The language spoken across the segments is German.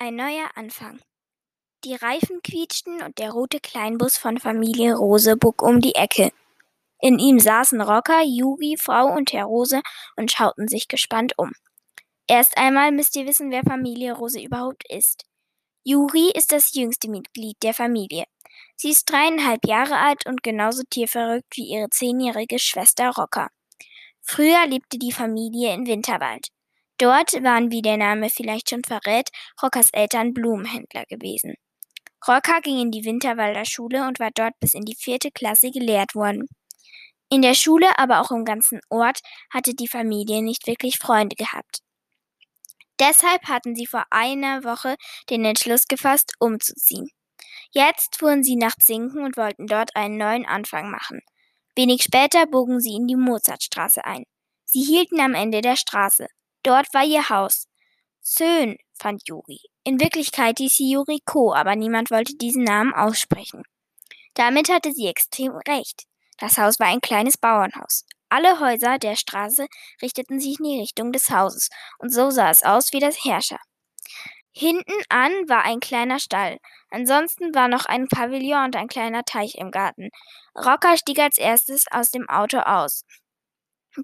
Ein neuer Anfang. Die Reifen quietschten und der rote Kleinbus von Familie Rose bog um die Ecke. In ihm saßen Rocker, Juri, Frau und Herr Rose und schauten sich gespannt um. Erst einmal müsst ihr wissen, wer Familie Rose überhaupt ist. Juri ist das jüngste Mitglied der Familie. Sie ist dreieinhalb Jahre alt und genauso tierverrückt wie ihre zehnjährige Schwester Rocker. Früher lebte die Familie in Winterwald. Dort waren, wie der Name vielleicht schon verrät, Rockers Eltern Blumenhändler gewesen. Rocker ging in die Winterwalder Schule und war dort bis in die vierte Klasse gelehrt worden. In der Schule, aber auch im ganzen Ort, hatte die Familie nicht wirklich Freunde gehabt. Deshalb hatten sie vor einer Woche den Entschluss gefasst, umzuziehen. Jetzt fuhren sie nach Zinken und wollten dort einen neuen Anfang machen. Wenig später bogen sie in die Mozartstraße ein. Sie hielten am Ende der Straße. Dort war ihr Haus. Schön, fand Juri. In Wirklichkeit hieß sie Juriko, aber niemand wollte diesen Namen aussprechen. Damit hatte sie extrem recht. Das Haus war ein kleines Bauernhaus. Alle Häuser der Straße richteten sich in die Richtung des Hauses, und so sah es aus wie das Herrscher. Hinten an war ein kleiner Stall. Ansonsten war noch ein Pavillon und ein kleiner Teich im Garten. Rocker stieg als erstes aus dem Auto aus.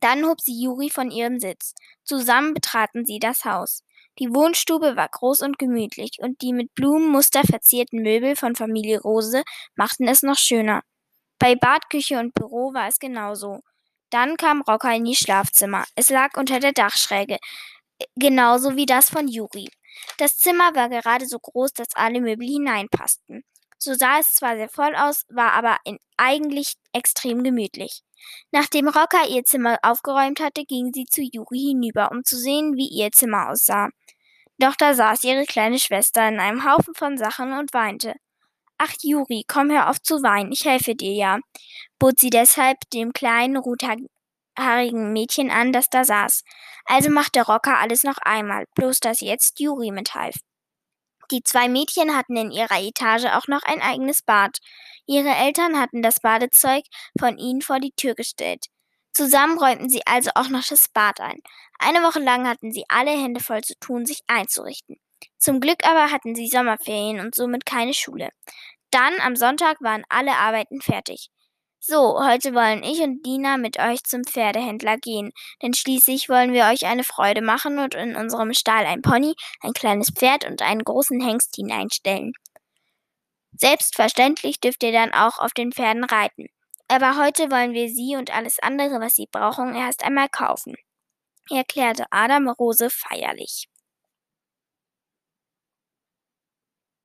Dann hob sie Juri von ihrem Sitz. Zusammen betraten sie das Haus. Die Wohnstube war groß und gemütlich, und die mit Blumenmuster verzierten Möbel von Familie Rose machten es noch schöner. Bei Bad, Küche und Büro war es genauso. Dann kam Rocker in die Schlafzimmer. Es lag unter der Dachschräge, genauso wie das von Juri. Das Zimmer war gerade so groß, dass alle Möbel hineinpassten. So sah es zwar sehr voll aus, war aber eigentlich extrem gemütlich. Nachdem Rocker ihr Zimmer aufgeräumt hatte, ging sie zu Juri hinüber, um zu sehen, wie ihr Zimmer aussah. Doch da saß ihre kleine Schwester in einem Haufen von Sachen und weinte. Ach, Juri, komm hör auf zu weinen, ich helfe dir ja, bot sie deshalb dem kleinen rothaarigen Mädchen an, das da saß. Also machte Rocker alles noch einmal, bloß dass jetzt Juri mithalf. Die zwei Mädchen hatten in ihrer Etage auch noch ein eigenes Bad. Ihre Eltern hatten das Badezeug von ihnen vor die Tür gestellt. Zusammen räumten sie also auch noch das Bad ein. Eine Woche lang hatten sie alle Hände voll zu tun, sich einzurichten. Zum Glück aber hatten sie Sommerferien und somit keine Schule. Dann am Sonntag waren alle Arbeiten fertig. So, heute wollen ich und Dina mit euch zum Pferdehändler gehen, denn schließlich wollen wir euch eine Freude machen und in unserem Stall ein Pony, ein kleines Pferd und einen großen Hengst hineinstellen. Selbstverständlich dürft ihr dann auch auf den Pferden reiten. Aber heute wollen wir sie und alles andere, was sie brauchen, erst einmal kaufen, erklärte Adam Rose feierlich.